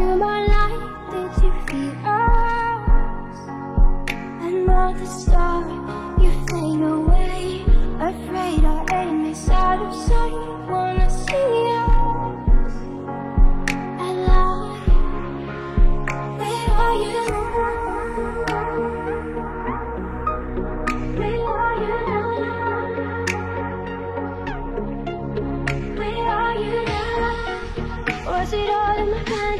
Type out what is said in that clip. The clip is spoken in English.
to my light did you feel us Another star, you fade away Afraid our aim is out of sight Wanna see us alive Where are you now? Where are you now? Where are you now? Was it all in my head?